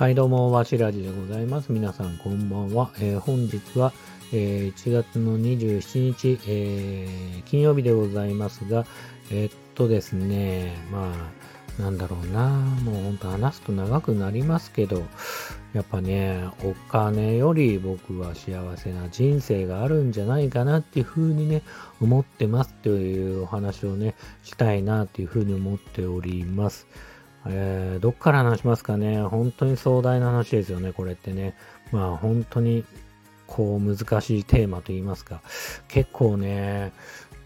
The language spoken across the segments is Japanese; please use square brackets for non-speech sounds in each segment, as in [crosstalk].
はい、どうも、わしらじでございます。皆さん、こんばんは。えー本日は、えー1月の27日、えー金曜日でございますが、えーっとですね、まあ、なんだろうな、もう本当話すと長くなりますけど、やっぱね、お金より僕は幸せな人生があるんじゃないかなっていうふうにね、思ってますというお話をね、したいなっていうふうに思っております。えーどっから話しますかね。本当に壮大な話ですよね、これってね。まあ本当に、こう難しいテーマと言いますか。結構ね、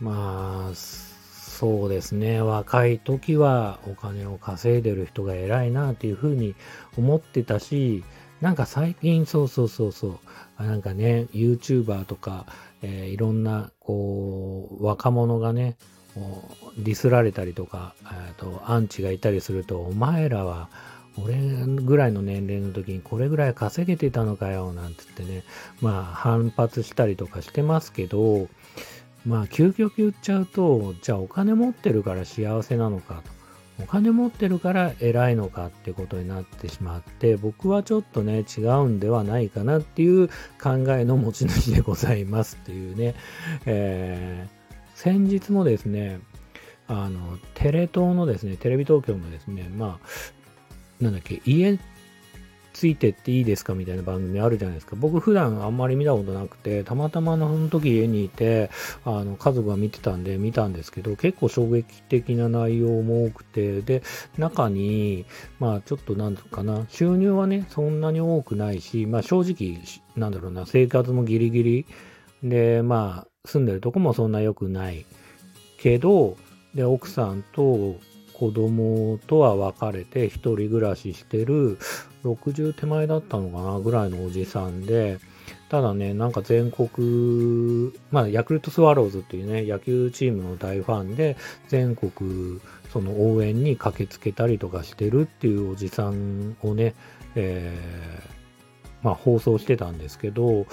まあ、そうですね。若い時はお金を稼いでる人が偉いなっていうふうに思ってたし、なんか最近、そうそうそうそう、なんかね、YouTuber とか、えーいろんな、こう、若者がね、ディスられたりとか、と、アンチがいたりすると、お前らは、俺ぐらいの年齢の時にこれぐらい稼げてたのかよ、なんて言ってね、まあ反発したりとかしてますけど、まあ究極言っちゃうと、じゃあお金持ってるから幸せなのかと。お金持ってるから偉いのかってことになってしまって、僕はちょっとね、違うんではないかなっていう考えの持ち主でございますっていうね、えー先日もですね、あの、テレ東のですね、テレビ東京のですね、まあ、なんだっけ、家ついてっていいですかみたいな番組あるじゃないですか。僕普段あんまり見たことなくて、たまたまのその時家にいて、あの、家族が見てたんで見たんですけど、結構衝撃的な内容も多くて、で、中に、まあちょっとなんとかな、収入はね、そんなに多くないし、まあ正直、なんだろうな、生活もギリギリ、で、まあ住んでるとこもそんな良くないけど、で、奥さんと子供とは別れて一人暮らししてる60手前だったのかなぐらいのおじさんで、ただね、なんか全国、まあ、ヤクルトスワローズっていうね、野球チームの大ファンで、全国、その応援に駆けつけたりとかしてるっていうおじさんをね、えーまあ、放送してたんですけど、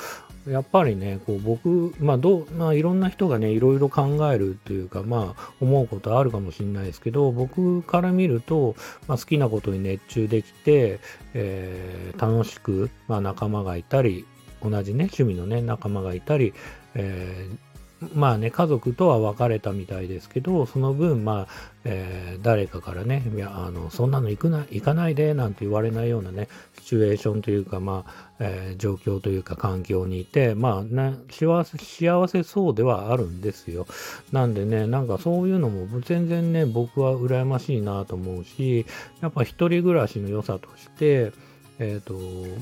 やっぱりね、こう僕、まあどう、まあいろんな人がね、いろいろ考えるというか、まあ思うことあるかもしれないですけど、僕から見ると、まあ好きなことに熱中できて、えー楽しく、まあ仲間がいたり、同じね、趣味のね、仲間がいたり、えーまあね、家族とは別れたみたいですけど、その分、まあ、えー誰かからね、いや、あの、そんなの行くな、行かないで、なんて言われないようなね、シチュエーションというか、まあ、えー状況というか環境にいて、まあね、幸せ、幸せそうではあるんですよ。なんでね、なんかそういうのも全然ね、僕は羨ましいなと思うし、やっぱ一人暮らしの良さとして、えっ、と、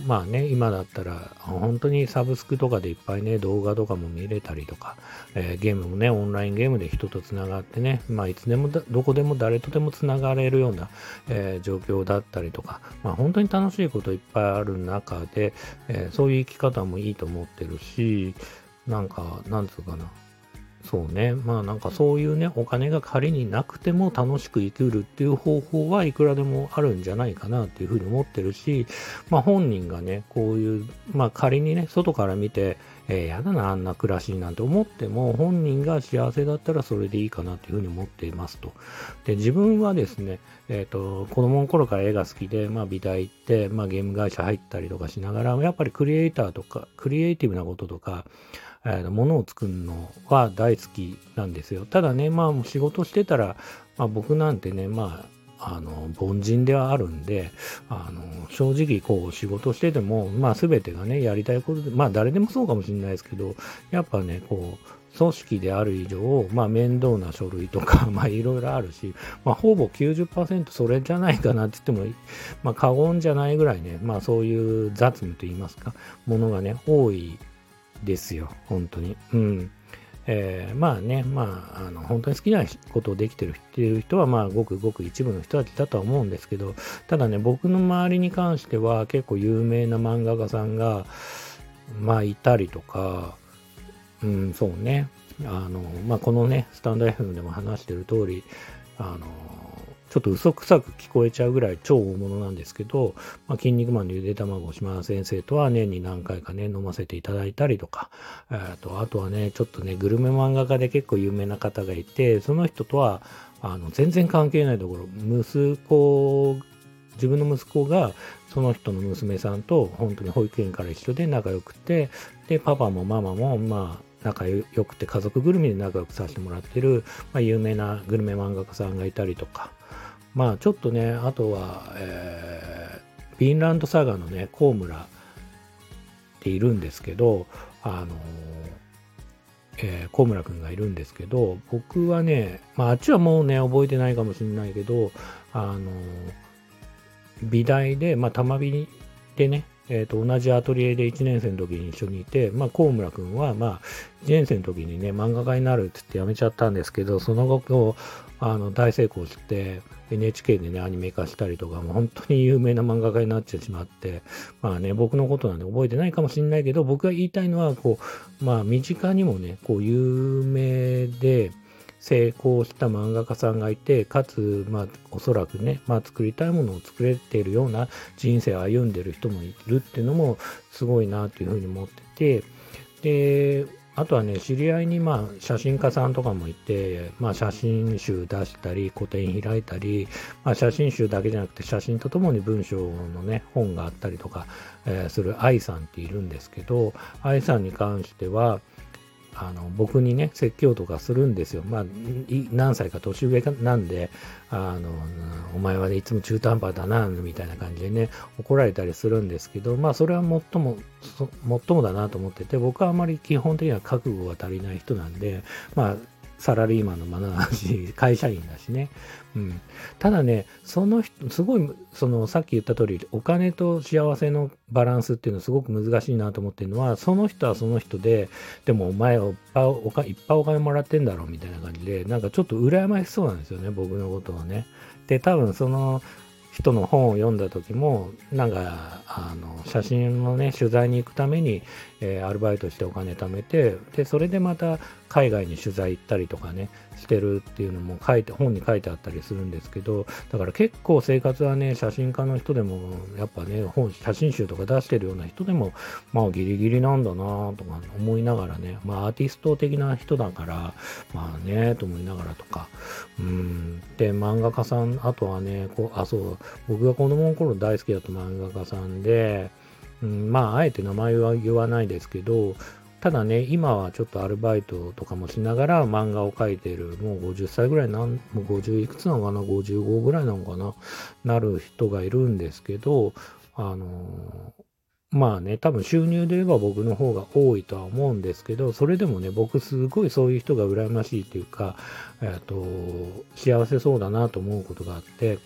まあね、今だったら、本当にサブスクとかでいっぱいね、動画とかも見れたりとか、えーゲームもね、オンラインゲームで人とつながってね、まあいつでも、どこでも誰とでもつながれるような、えー状況だったりとか、まあ本当に楽しいこといっぱいある中で、えそういう生き方もいいと思ってるし、なんか、なんつうかな、そうね。まあなんかそういうね、お金が仮になくても楽しく生きるっていう方法はいくらでもあるんじゃないかなっていうふうに思ってるし、まあ本人がね、こういう、まあ仮にね、外から見て、えーやだな、あんな暮らしなんて思っても、本人が幸せだったらそれでいいかなっていうふうに思っていますと。で、自分はですね、えっ、と、子供の頃から絵が好きで、まあ美大行って、まあゲーム会社入ったりとかしながら、やっぱりクリエイターとか、クリエイティブなこととか、えー、ものを作るのは大好きなんですよ。ただね、まあ仕事してたら、まあ僕なんてね、まあ、あの、凡人ではあるんで、あの、正直こう仕事してても、まあ全てがね、やりたいことで、まあ誰でもそうかもしれないですけど、やっぱね、こう、組織である以上、まあ面倒な書類とか、[laughs] まあいろいろあるし、まあほぼ90%それじゃないかなって言っても、まあ過言じゃないぐらいね、まあそういう雑務と言いますか、ものがね、多いですよ、本当に。うん。えーまあね、まあ、あの、本当に好きなことをできてるっていう人は、まあ、ごくごく一部の人たちだとは思うんですけど、ただね、僕の周りに関しては、結構有名な漫画家さんが、まあ、いたりとか、うん、そうね、あの、まあ、このね、スタンド FM でも話してる通り、あの、ちょっと嘘くさく聞こえちゃうぐらい超大物なんですけど、まあ、筋肉マンのゆで卵島田先生とは年に何回かね、飲ませていただいたりとか、えーと、あとはね、ちょっとね、グルメ漫画家で結構有名な方がいて、その人とは、あの、全然関係ないところ、息子自分の息子がその人の娘さんと本当に保育園から一緒で仲良くて、で、パパもママも、まあ、仲良くて家族ぐるみで仲良くさせてもらってる、まあ、有名なグルメ漫画家さんがいたりとか、まあちょっとね、あとは、えー、フィンランドサガのね、コウムラっているんですけど、あのえー、小村くんがいるんですけど、僕はね、まあ、あっちはもうね、覚えてないかもしれないけど、あの美大で、まあ、玉火でね、えー、と同じアトリエで1年生の時に一緒にいて、まあ、高村君は、まあ、1年生の時にね、漫画家になるって言って辞めちゃったんですけど、その後、あの大成功して、NHK でね、アニメ化したりとか、もう本当に有名な漫画家になってしまって、まあね、僕のことなんで覚えてないかもしれないけど、僕が言いたいのは、こう、まあ、身近にもね、こう、有名で、成功した漫画家さんがいて、かつ、まあ、おそらくね、まあ、作りたいものを作れているような人生を歩んでる人もいるっていうのも、すごいなっていうふうに思ってて、で、あとはね、知り合いにまあ写真家さんとかもいて、まあ写真集出したり、個展開いたり、まあ写真集だけじゃなくて写真とともに文章のね、本があったりとか、えー、する愛さんっているんですけど、愛さんに関しては、あの僕にね説教とかするんですよ。まあ何歳か年上なんであのお前は、ね、いつも中途半端だなみたいな感じでね怒られたりするんですけどまあそれは最も最もだなと思ってて僕はあまり基本的には覚悟が足りない人なんでまあサラリーマンのマナーだし、[laughs] 会社員だしね。うん。ただね、その人、すごい、その、さっき言った通り、お金と幸せのバランスっていうのはすごく難しいなと思ってるのは、その人はその人で、でもお前はいっぱいお金いっぱいお金もらってんだろう、みたいな感じで、なんかちょっと羨ましそうなんですよね、僕のことをね。で、多分その、人の本を読んだ時もなんかあの写真のね取材に行くために、えー、アルバイトしてお金貯めてでそれでまた海外に取材行ったりとかねしてるっていうのも書いて本に書いてあったりするんですけどだから結構生活はね写真家の人でもやっぱね本写真集とか出してるような人でもまあギリギリなんだなとか思いながらねまあアーティスト的な人だからまあねと思いながらとか。うん。で漫画家さんあとはねこうあそう僕が子供の頃大好きだった漫画家さんでうん、まあ、あえて名前は言わないですけど、ただね、今はちょっとアルバイトとかもしながら漫画を描いてる、もう50歳ぐらいなん、もう50いくつなのかな、55ぐらいなのかな、なる人がいるんですけど、あのまあね、多分収入で言えば僕の方が多いとは思うんですけど、それでもね、僕すごいそういう人が羨ましいっていうか、えっ、と、幸せそうだなと思うことがあって、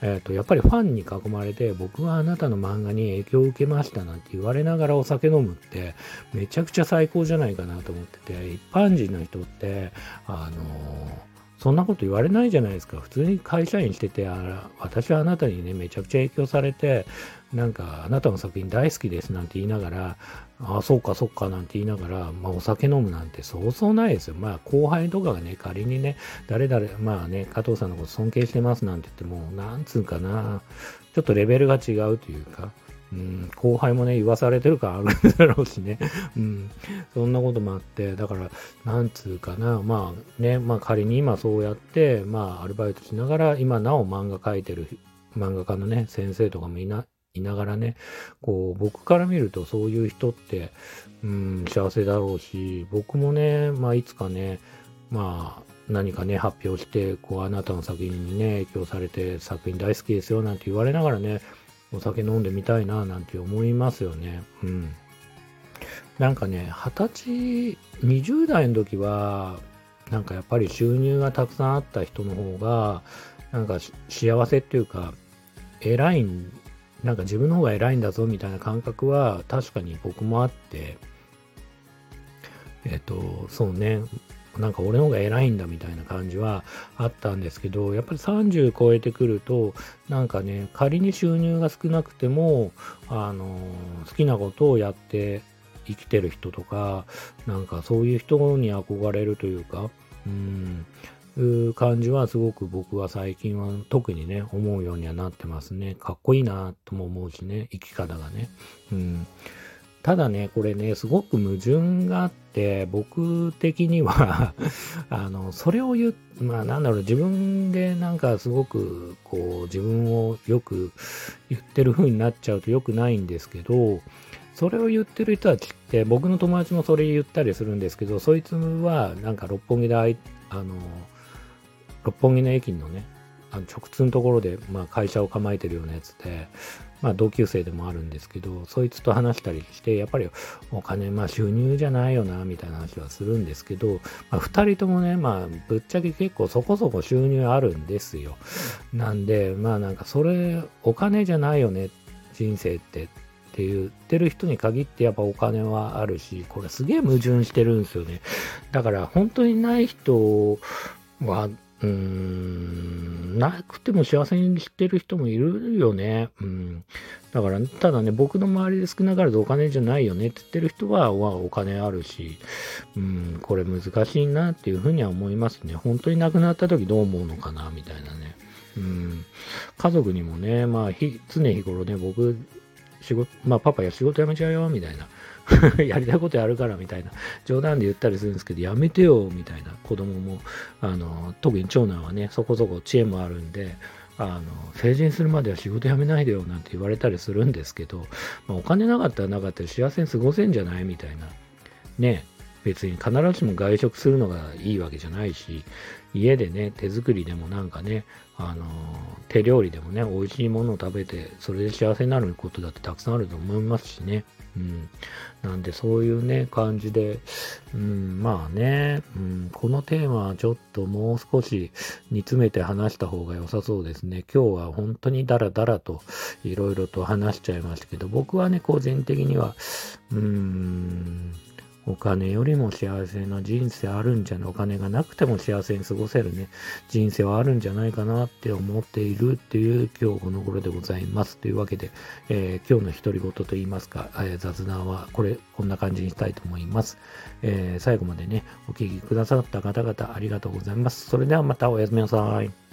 えっ、ー、と、やっぱりファンに囲まれて、僕はあなたの漫画に影響を受けましたなんて言われながらお酒飲むって、めちゃくちゃ最高じゃないかなと思ってて、一般人の人って、あのそんなこと言われないじゃないですか。普通に会社員してて、あ私はあなたにね、めちゃくちゃ影響されて、なんか、あなたの作品大好きですなんて言いながら、ああ、そうか、そうかなんて言いながら、まあ、お酒飲むなんてそうそうないですよ。まあ、後輩とかがね、仮にね、誰々、まあね、加藤さんのこと尊敬してますなんて言っても、なんつうかな、ちょっとレベルが違うというか、うん、後輩もね、言わされてるからあるんだろうしね。うん、そんなこともあって、だから、なんつうかな、まあね、まあ仮に今そうやって、まあアルバイトしながら、今なお漫画描いてる漫画家のね、先生とかもいな、いながらね、こう、僕から見るとそういう人って、うん、幸せだろうし、僕もね、まあいつかね、まあ、何かね、発表して、こう、あなたの作品にね、影響されて、作品大好きですよ、なんて言われながらね、お酒飲んでみたいななんて思いますよね。うん。なんかね、二十歳、20代の時は、なんかやっぱり収入がたくさんあった人の方が、なんか幸せっていうか、偉いん、なんか自分の方が偉いんだぞみたいな感覚は確かに僕もあって、えっと、そうね、なんか俺の方が偉いんだみたいな感じはあったんですけど、やっぱり30超えてくると、なんかね、仮に収入が少なくても、あの、好きなことをやって生きてる人とか、なんかそういう人に憧れるというか、うん、感じはすごく僕は最近は特にね、思うようにはなってますね。かっこいいなとも思うしね、生き方がね。うんただね、これね、すごく矛盾があって、僕的には [laughs] あの、それを言う、まあなんだろう、自分でなんかすごく、こう、自分をよく言ってる風になっちゃうと良くないんですけど、それを言ってる人たちって、僕の友達もそれ言ったりするんですけど、そいつはなんか六本木であい、あの、六本木の駅のね、あの直通のところで、まあ、会社を構えてるようなやつで、まあ、同級生でもあるんですけど、そいつと話したりして、やっぱりお金、まあ、収入じゃないよな、みたいな話はするんですけど、まあ、二人ともね、まあ、ぶっちゃけ結構そこそこ収入あるんですよ。なんで、まあ、なんか、それ、お金じゃないよね、人生ってって言ってる人に限ってやっぱお金はあるし、これすげえ矛盾してるんですよね。だから本当にない人はうーん、なくても幸せにしてる人もいるよね。うん。だから、ただね、僕の周りで少なからずお金じゃないよねって言ってる人は、はお金あるし、うん、これ難しいなっていうふうには思いますね。本当に亡くなった時どう思うのかな、みたいなね。うん。家族にもね、まあ、常日頃ね、僕、仕事、まあ、パパや仕事辞めちゃうよ、みたいな。[laughs] やりたいことやるからみたいな冗談で言ったりするんですけど、やめてよみたいな子供も、あの、特に長男はね、そこそこ知恵もあるんで、あの、成人するまでは仕事辞めないでよなんて言われたりするんですけど、まあ、お金なかったらなかったら幸せに過ごせんじゃないみたいな。ね、別に必ずしも外食するのがいいわけじゃないし、家でね、手作りでもなんかね、あの、手料理でもね、美味しいものを食べて、それで幸せになることだってたくさんあると思いますしね。うん。なんでそういうね、感じで、うん、まあね、うん、このテーマはちょっともう少し煮詰めて話した方が良さそうですね。今日は本当にダラダラといろいろと話しちゃいましたけど、僕はね、個人的には、うーん、お金よりも幸せな人生あるんじゃない、お金がなくても幸せに過ごせるね、人生はあるんじゃないかなって思っているっていう今日この頃でございます。というわけで、えー、今日の独り言と言いますか、えー、雑談はこれ、こんな感じにしたいと思います。えー、最後までね、お聴きくださった方々ありがとうございます。それではまたおやすみなさい。